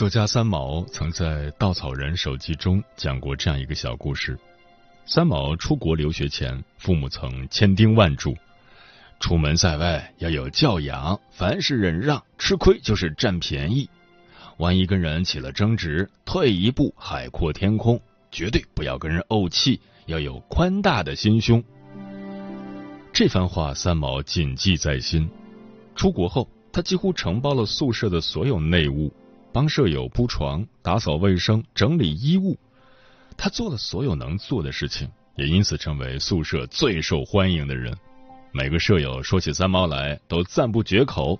作家三毛曾在《稻草人手记》中讲过这样一个小故事：三毛出国留学前，父母曾千叮万嘱，出门在外要有教养，凡事忍让，吃亏就是占便宜。万一跟人起了争执，退一步海阔天空，绝对不要跟人怄气，要有宽大的心胸。这番话三毛谨记在心。出国后，他几乎承包了宿舍的所有内务。帮舍友铺床、打扫卫生、整理衣物，他做了所有能做的事情，也因此成为宿舍最受欢迎的人。每个舍友说起三毛来都赞不绝口。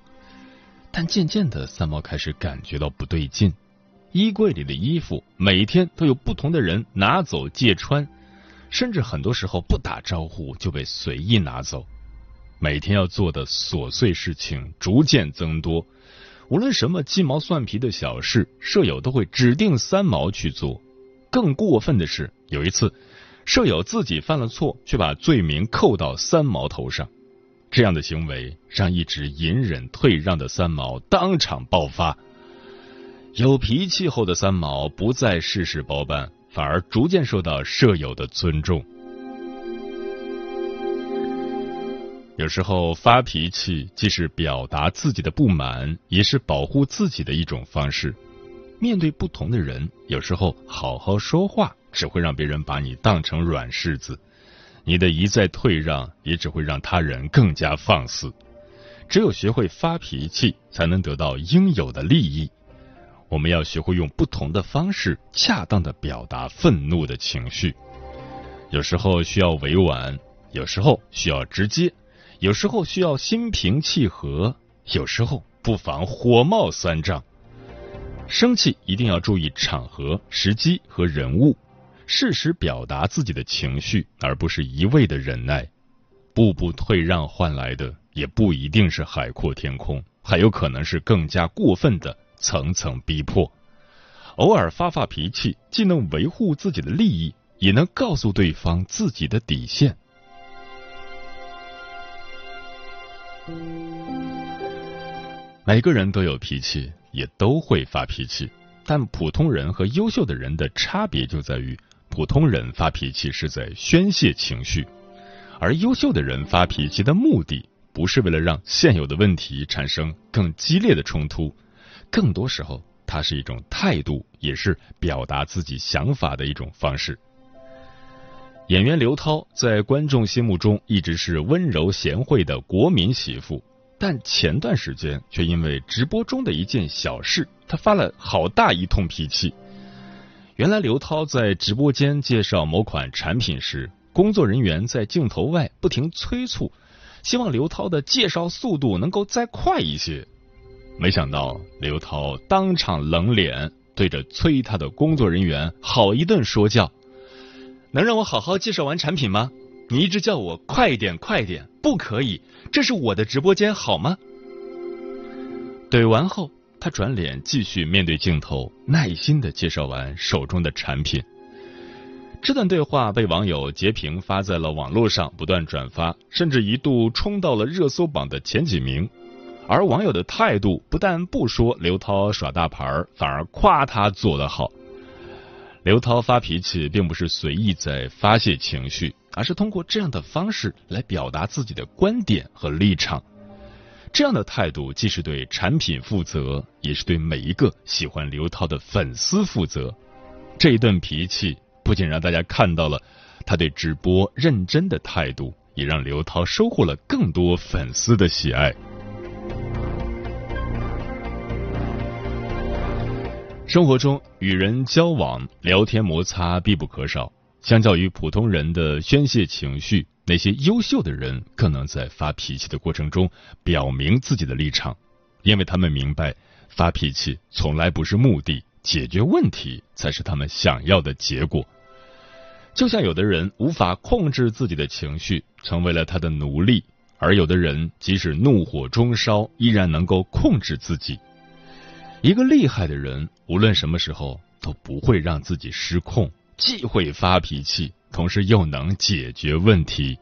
但渐渐的，三毛开始感觉到不对劲。衣柜里的衣服每天都有不同的人拿走借穿，甚至很多时候不打招呼就被随意拿走。每天要做的琐碎事情逐渐增多。无论什么鸡毛蒜皮的小事，舍友都会指定三毛去做。更过分的是，有一次，舍友自己犯了错，却把罪名扣到三毛头上。这样的行为让一直隐忍退让的三毛当场爆发。有脾气后的三毛不再事事包办，反而逐渐受到舍友的尊重。有时候发脾气既是表达自己的不满，也是保护自己的一种方式。面对不同的人，有时候好好说话只会让别人把你当成软柿子，你的一再退让也只会让他人更加放肆。只有学会发脾气，才能得到应有的利益。我们要学会用不同的方式，恰当的表达愤怒的情绪。有时候需要委婉，有时候需要直接。有时候需要心平气和，有时候不妨火冒三丈。生气一定要注意场合、时机和人物，适时表达自己的情绪，而不是一味的忍耐。步步退让换来的也不一定是海阔天空，还有可能是更加过分的层层逼迫。偶尔发发脾气，既能维护自己的利益，也能告诉对方自己的底线。每个人都有脾气，也都会发脾气，但普通人和优秀的人的差别就在于，普通人发脾气是在宣泄情绪，而优秀的人发脾气的目的不是为了让现有的问题产生更激烈的冲突，更多时候，它是一种态度，也是表达自己想法的一种方式。演员刘涛在观众心目中一直是温柔贤惠的国民媳妇，但前段时间却因为直播中的一件小事，她发了好大一通脾气。原来刘涛在直播间介绍某款产品时，工作人员在镜头外不停催促，希望刘涛的介绍速度能够再快一些。没想到刘涛当场冷脸，对着催他的工作人员好一顿说教。能让我好好介绍完产品吗？你一直叫我快点快点，不可以，这是我的直播间好吗？怼完后，他转脸继续面对镜头，耐心的介绍完手中的产品。这段对话被网友截屏发在了网络上，不断转发，甚至一度冲到了热搜榜的前几名。而网友的态度不但不说刘涛耍大牌，反而夸他做得好。刘涛发脾气并不是随意在发泄情绪，而是通过这样的方式来表达自己的观点和立场。这样的态度既是对产品负责，也是对每一个喜欢刘涛的粉丝负责。这一顿脾气不仅让大家看到了他对直播认真的态度，也让刘涛收获了更多粉丝的喜爱。生活中与人交往、聊天摩擦必不可少。相较于普通人的宣泄情绪，那些优秀的人更能在发脾气的过程中表明自己的立场，因为他们明白发脾气从来不是目的，解决问题才是他们想要的结果。就像有的人无法控制自己的情绪，成为了他的奴隶；而有的人即使怒火中烧，依然能够控制自己。一个厉害的人，无论什么时候都不会让自己失控，既会发脾气，同时又能解决问题。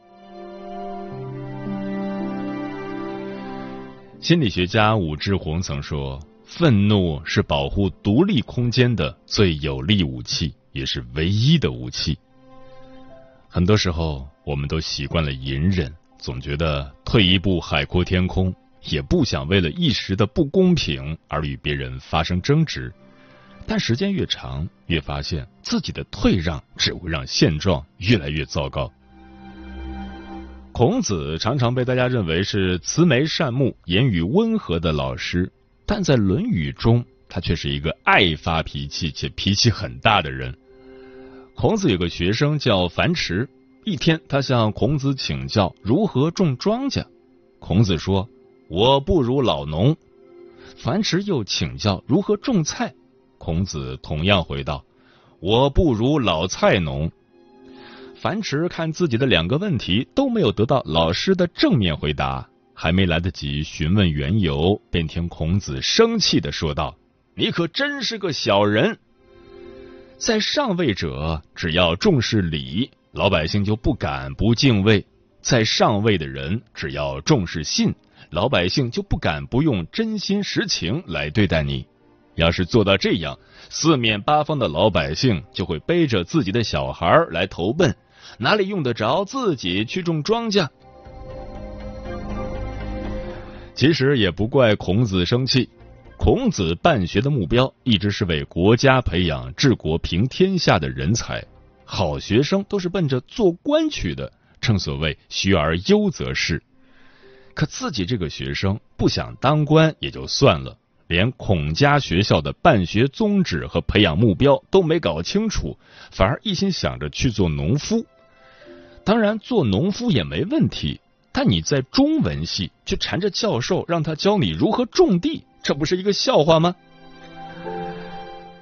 心理学家武志红曾说：“愤怒是保护独立空间的最有力武器，也是唯一的武器。”很多时候，我们都习惯了隐忍，总觉得退一步海阔天空。也不想为了一时的不公平而与别人发生争执，但时间越长，越发现自己的退让只会让现状越来越糟糕。孔子常常被大家认为是慈眉善目、言语温和的老师，但在《论语》中，他却是一个爱发脾气且脾气很大的人。孔子有个学生叫樊迟，一天他向孔子请教如何种庄稼，孔子说。我不如老农，樊迟又请教如何种菜，孔子同样回道：“我不如老菜农。”樊迟看自己的两个问题都没有得到老师的正面回答，还没来得及询问缘由，便听孔子生气的说道：“你可真是个小人！在上位者只要重视礼，老百姓就不敢不敬畏；在上位的人只要重视信。”老百姓就不敢不用真心实情来对待你。要是做到这样，四面八方的老百姓就会背着自己的小孩来投奔，哪里用得着自己去种庄稼？其实也不怪孔子生气。孔子办学的目标一直是为国家培养治国平天下的人才，好学生都是奔着做官去的。正所谓学而优则仕。可自己这个学生不想当官也就算了，连孔家学校的办学宗旨和培养目标都没搞清楚，反而一心想着去做农夫。当然，做农夫也没问题，但你在中文系却缠着教授让他教你如何种地，这不是一个笑话吗？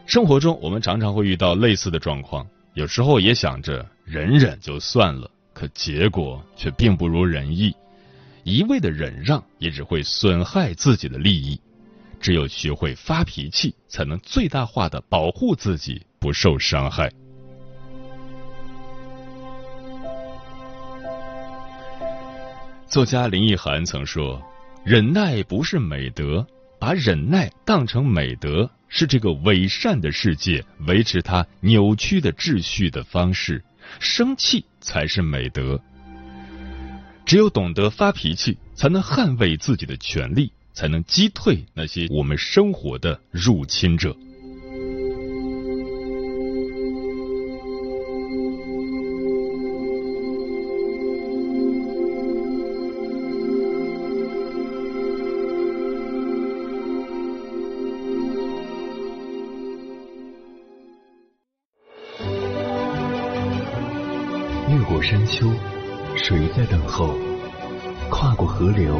生活中我们常常会遇到类似的状况，有时候也想着忍忍就算了，可结果却并不如人意。一味的忍让也只会损害自己的利益，只有学会发脾气，才能最大化的保护自己不受伤害。作家林奕涵曾说：“忍耐不是美德，把忍耐当成美德，是这个伪善的世界维持它扭曲的秩序的方式。生气才是美德。”只有懂得发脾气，才能捍卫自己的权利，才能击退那些我们生活的入侵者。越过山丘。谁在等候？跨过河流，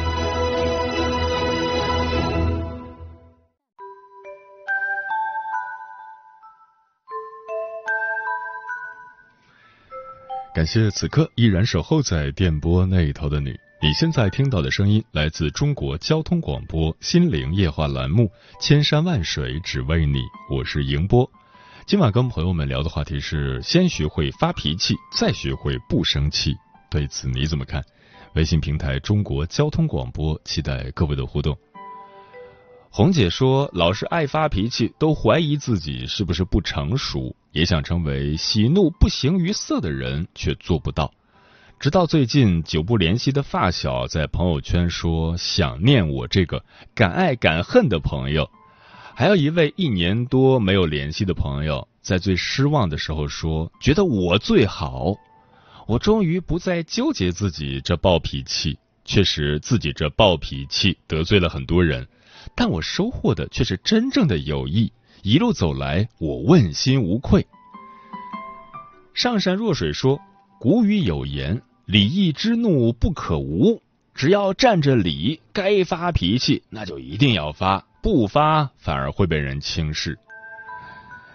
感谢此刻依然守候在电波那一头的你。你现在听到的声音来自中国交通广播心灵夜话栏目《千山万水只为你》，我是迎波。今晚跟朋友们聊的话题是：先学会发脾气，再学会不生气。对此你怎么看？微信平台中国交通广播，期待各位的互动。红姐说：“老是爱发脾气，都怀疑自己是不是不成熟，也想成为喜怒不形于色的人，却做不到。直到最近，久不联系的发小在朋友圈说想念我这个敢爱敢恨的朋友。”还有一位一年多没有联系的朋友，在最失望的时候说：“觉得我最好。”我终于不再纠结自己这暴脾气。确实，自己这暴脾气得罪了很多人，但我收获的却是真正的友谊。一路走来，我问心无愧。上善若水说：“古语有言，礼义之怒不可无。只要占着理，该发脾气，那就一定要发。”不发反而会被人轻视。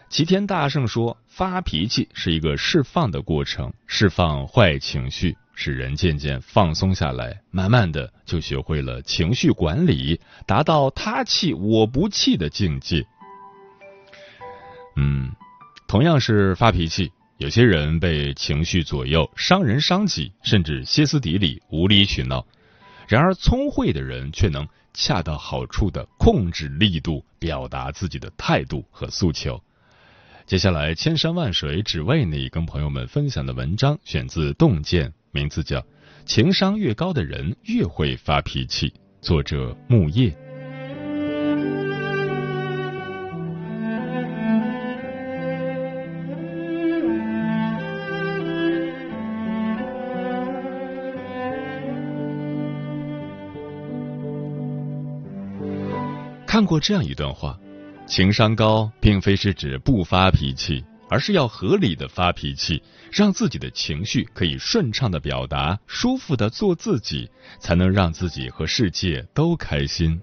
齐天大圣说，发脾气是一个释放的过程，释放坏情绪，使人渐渐放松下来，慢慢的就学会了情绪管理，达到他气我不气的境界。嗯，同样是发脾气，有些人被情绪左右，伤人伤己，甚至歇斯底里、无理取闹；然而聪慧的人却能。恰到好处的控制力度，表达自己的态度和诉求。接下来，千山万水只为你，跟朋友们分享的文章选自《洞见》，名字叫《情商越高的人越会发脾气》，作者木叶。看过这样一段话：情商高，并非是指不发脾气，而是要合理的发脾气，让自己的情绪可以顺畅的表达，舒服的做自己，才能让自己和世界都开心。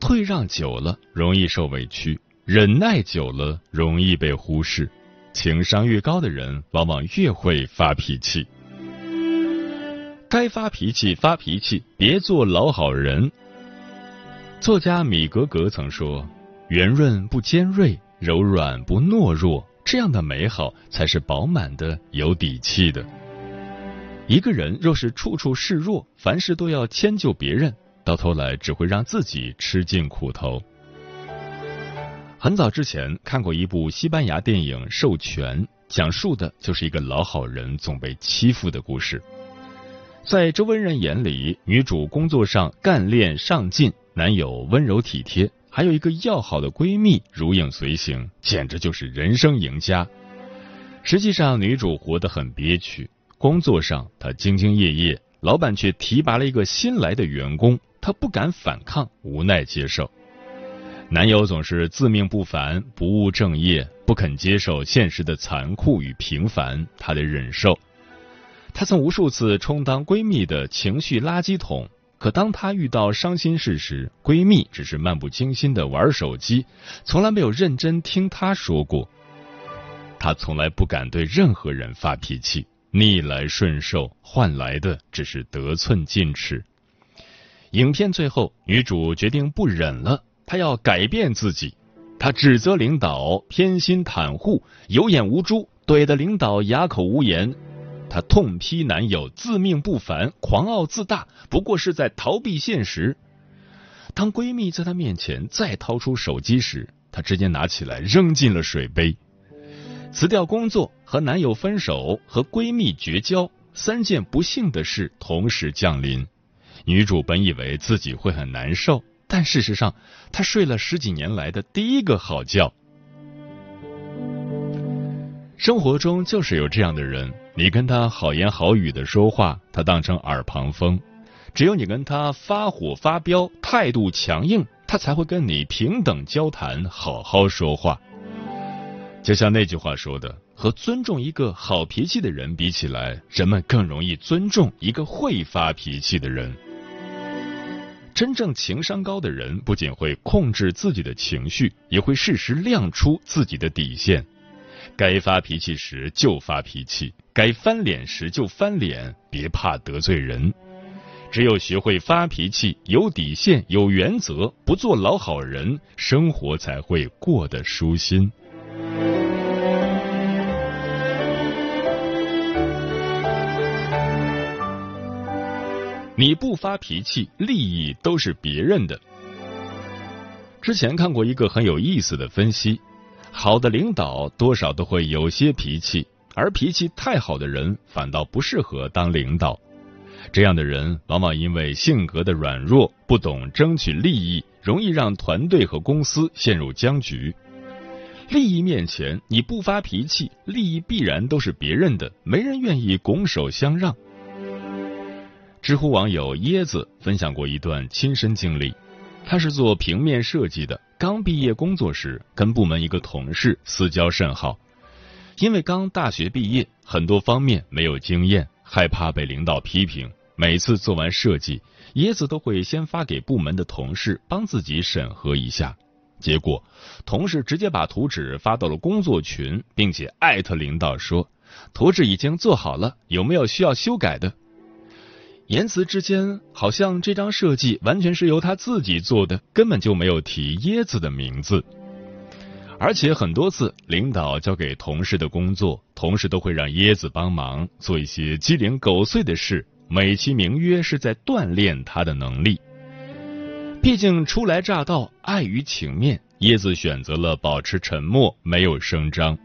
退让久了容易受委屈，忍耐久了容易被忽视。情商越高的人，往往越会发脾气。该发脾气发脾气，别做老好人。作家米格格曾说：“圆润不尖锐，柔软不懦弱，这样的美好才是饱满的、有底气的。一个人若是处处示弱，凡事都要迁就别人，到头来只会让自己吃尽苦头。”很早之前看过一部西班牙电影《授权》，讲述的就是一个老好人总被欺负的故事。在周围人眼里，女主工作上干练上进。男友温柔体贴，还有一个要好的闺蜜如影随形，简直就是人生赢家。实际上，女主活得很憋屈。工作上，她兢兢业业，老板却提拔了一个新来的员工，她不敢反抗，无奈接受。男友总是自命不凡，不务正业，不肯接受现实的残酷与平凡，她得忍受。她曾无数次充当闺蜜的情绪垃圾桶。可当她遇到伤心事时，闺蜜只是漫不经心的玩手机，从来没有认真听她说过。她从来不敢对任何人发脾气，逆来顺受换来的只是得寸进尺。影片最后，女主决定不忍了，她要改变自己。她指责领导偏心袒护、有眼无珠，怼得领导哑口无言。她痛批男友自命不凡、狂傲自大，不过是在逃避现实。当闺蜜在她面前再掏出手机时，她直接拿起来扔进了水杯。辞掉工作、和男友分手、和闺蜜绝交，三件不幸的事同时降临。女主本以为自己会很难受，但事实上，她睡了十几年来的第一个好觉。生活中就是有这样的人。你跟他好言好语的说话，他当成耳旁风；只有你跟他发火发飙，态度强硬，他才会跟你平等交谈，好好说话。就像那句话说的，和尊重一个好脾气的人比起来，人们更容易尊重一个会发脾气的人。真正情商高的人，不仅会控制自己的情绪，也会适时亮出自己的底线。该发脾气时就发脾气，该翻脸时就翻脸，别怕得罪人。只有学会发脾气，有底线、有原则，不做老好人，生活才会过得舒心。你不发脾气，利益都是别人的。之前看过一个很有意思的分析，好的领导多少都会有些脾气，而脾气太好的人反倒不适合当领导。这样的人往往因为性格的软弱，不懂争取利益，容易让团队和公司陷入僵局。利益面前，你不发脾气，利益必然都是别人的，没人愿意拱手相让。知乎网友椰子分享过一段亲身经历，他是做平面设计的，刚毕业工作时跟部门一个同事私交甚好，因为刚大学毕业，很多方面没有经验，害怕被领导批评，每次做完设计，椰子都会先发给部门的同事帮自己审核一下，结果同事直接把图纸发到了工作群，并且艾特领导说图纸已经做好了，有没有需要修改的？言辞之间，好像这张设计完全是由他自己做的，根本就没有提椰子的名字。而且很多次，领导交给同事的工作，同事都会让椰子帮忙做一些鸡零狗碎的事，美其名曰是在锻炼他的能力。毕竟初来乍到，碍于情面，椰子选择了保持沉默，没有声张。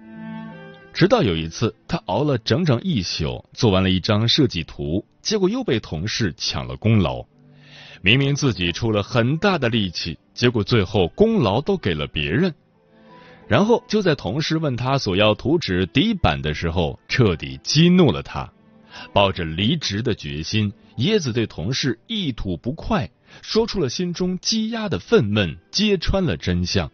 直到有一次，他熬了整整一宿，做完了一张设计图，结果又被同事抢了功劳。明明自己出了很大的力气，结果最后功劳都给了别人。然后就在同事问他索要图纸底板的时候，彻底激怒了他。抱着离职的决心，椰子对同事一吐不快，说出了心中积压的愤懑，揭穿了真相。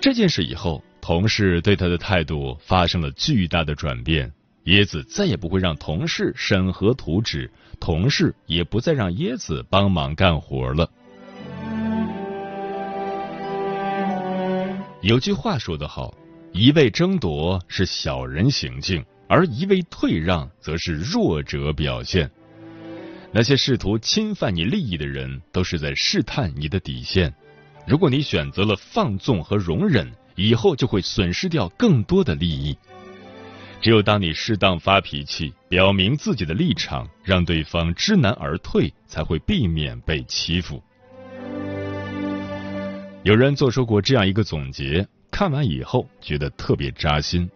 这件事以后。同事对他的态度发生了巨大的转变，椰子再也不会让同事审核图纸，同事也不再让椰子帮忙干活了。有句话说得好，一味争夺是小人行径，而一味退让则是弱者表现。那些试图侵犯你利益的人，都是在试探你的底线。如果你选择了放纵和容忍，以后就会损失掉更多的利益。只有当你适当发脾气，表明自己的立场，让对方知难而退，才会避免被欺负。有人做出过这样一个总结，看完以后觉得特别扎心。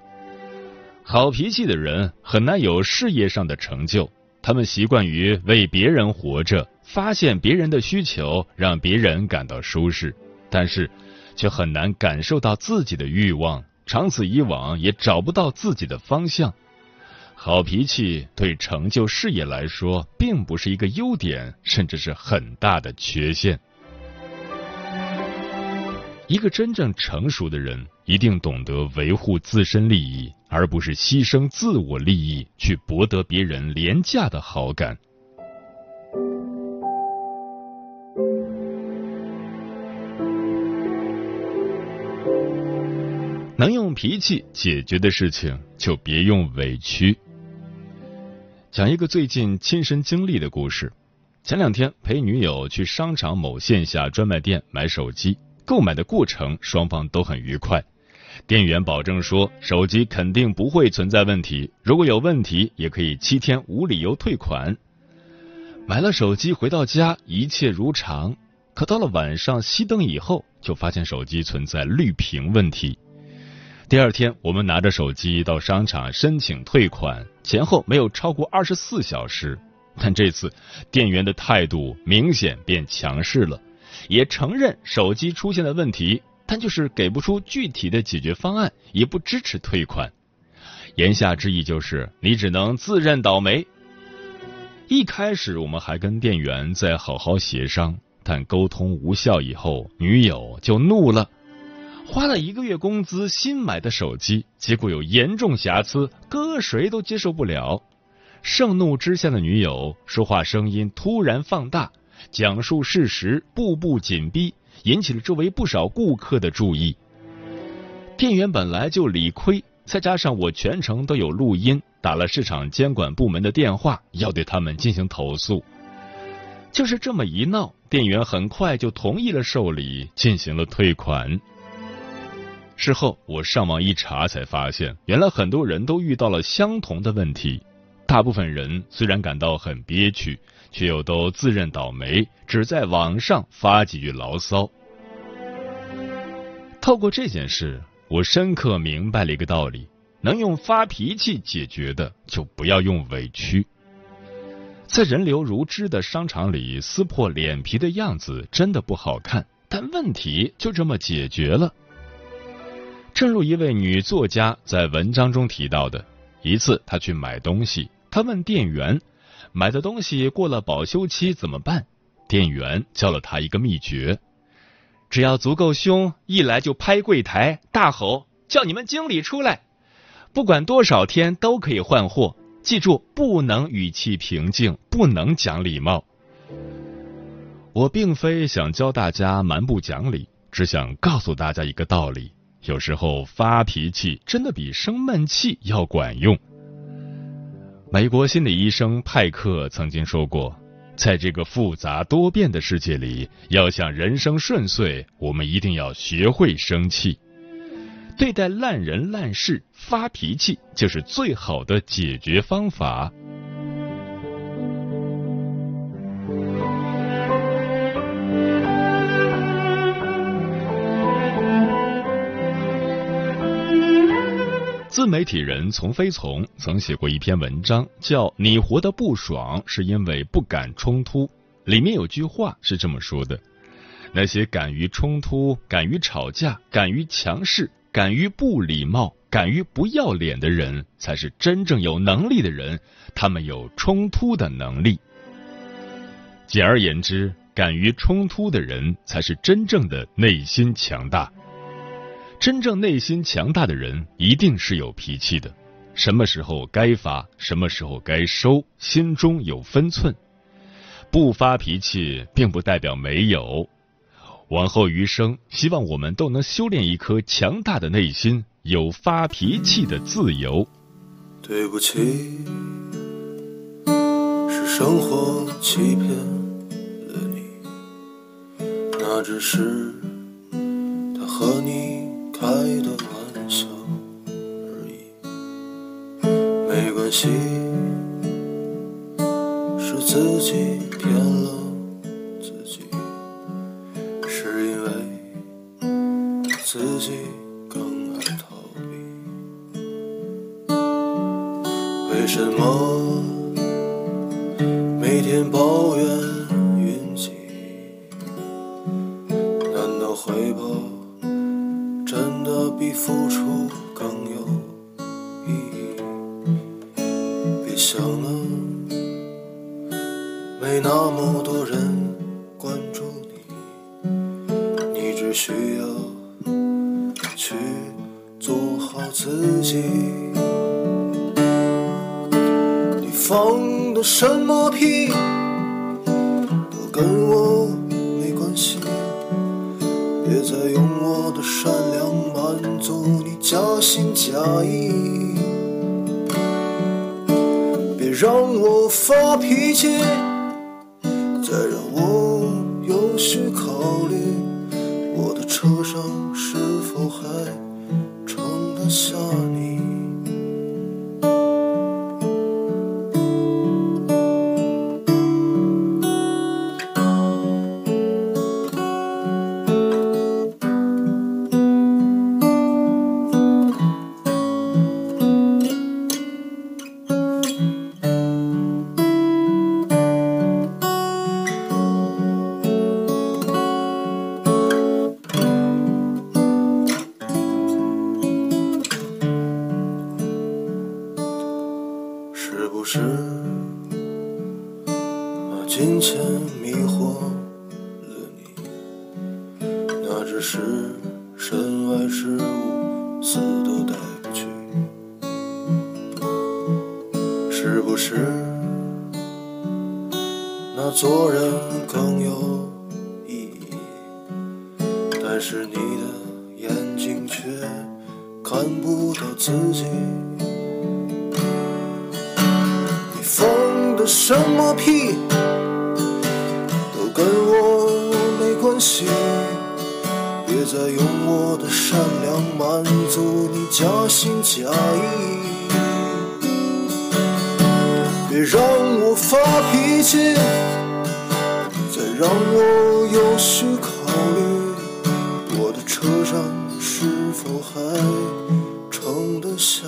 好脾气的人很难有事业上的成就，他们习惯于为别人活着，发现别人的需求，让别人感到舒适，但是。却很难感受到自己的欲望，长此以往也找不到自己的方向。好脾气对成就事业来说，并不是一个优点，甚至是很大的缺陷。一个真正成熟的人，一定懂得维护自身利益，而不是牺牲自我利益去博得别人廉价的好感。能用脾气解决的事情，就别用委屈。讲一个最近亲身经历的故事。前两天陪女友去商场某线下专卖店买手机，购买的过程双方都很愉快。店员保证说手机肯定不会存在问题，如果有问题也可以七天无理由退款。买了手机回到家，一切如常。可到了晚上熄灯以后，就发现手机存在绿屏问题。第二天，我们拿着手机到商场申请退款，前后没有超过二十四小时。但这次店员的态度明显变强势了，也承认手机出现了问题，但就是给不出具体的解决方案，也不支持退款。言下之意就是你只能自认倒霉。一开始我们还跟店员在好好协商，但沟通无效以后，女友就怒了。花了一个月工资新买的手机，结果有严重瑕疵，搁谁都接受不了。盛怒之下的女友说话声音突然放大，讲述事实步步紧逼，引起了周围不少顾客的注意。店员本来就理亏，再加上我全程都有录音，打了市场监管部门的电话，要对他们进行投诉。就是这么一闹，店员很快就同意了受理，进行了退款。事后我上网一查，才发现原来很多人都遇到了相同的问题。大部分人虽然感到很憋屈，却又都自认倒霉，只在网上发几句牢骚。透过这件事，我深刻明白了一个道理：能用发脾气解决的，就不要用委屈。在人流如织的商场里，撕破脸皮的样子真的不好看，但问题就这么解决了。正如一位女作家在文章中提到的，一次她去买东西，她问店员：“买的东西过了保修期怎么办？”店员教了他一个秘诀：只要足够凶，一来就拍柜台，大吼：“叫你们经理出来！”不管多少天都可以换货。记住，不能语气平静，不能讲礼貌。我并非想教大家蛮不讲理，只想告诉大家一个道理。有时候发脾气真的比生闷气要管用。美国心理医生派克曾经说过，在这个复杂多变的世界里，要想人生顺遂，我们一定要学会生气。对待烂人烂事发脾气，就是最好的解决方法。自媒体人从飞从曾写过一篇文章，叫《你活得不爽是因为不敢冲突》。里面有句话是这么说的：那些敢于冲突、敢于吵架、敢于强势、敢于不礼貌、敢于不要脸的人，才是真正有能力的人。他们有冲突的能力。简而言之，敢于冲突的人，才是真正的内心强大。真正内心强大的人，一定是有脾气的。什么时候该发，什么时候该收，心中有分寸。不发脾气，并不代表没有。往后余生，希望我们都能修炼一颗强大的内心，有发脾气的自由。对不起，是生活欺骗了你，那只是他和你。开的玩笑而已，没关系，是自己骗了自己，是因为自己想了，没那么多人关注你，你只需要去做好自己。你放的什么屁，都跟我没关系。别再用我的善良。满足你假心假意，让我发脾气，是你的眼睛却看不到自己。你放的什么屁，都跟我没关系。别再用我的善良满足你假心假意。别让我发脾气，再让我有序考虑，车上是否还盛得下。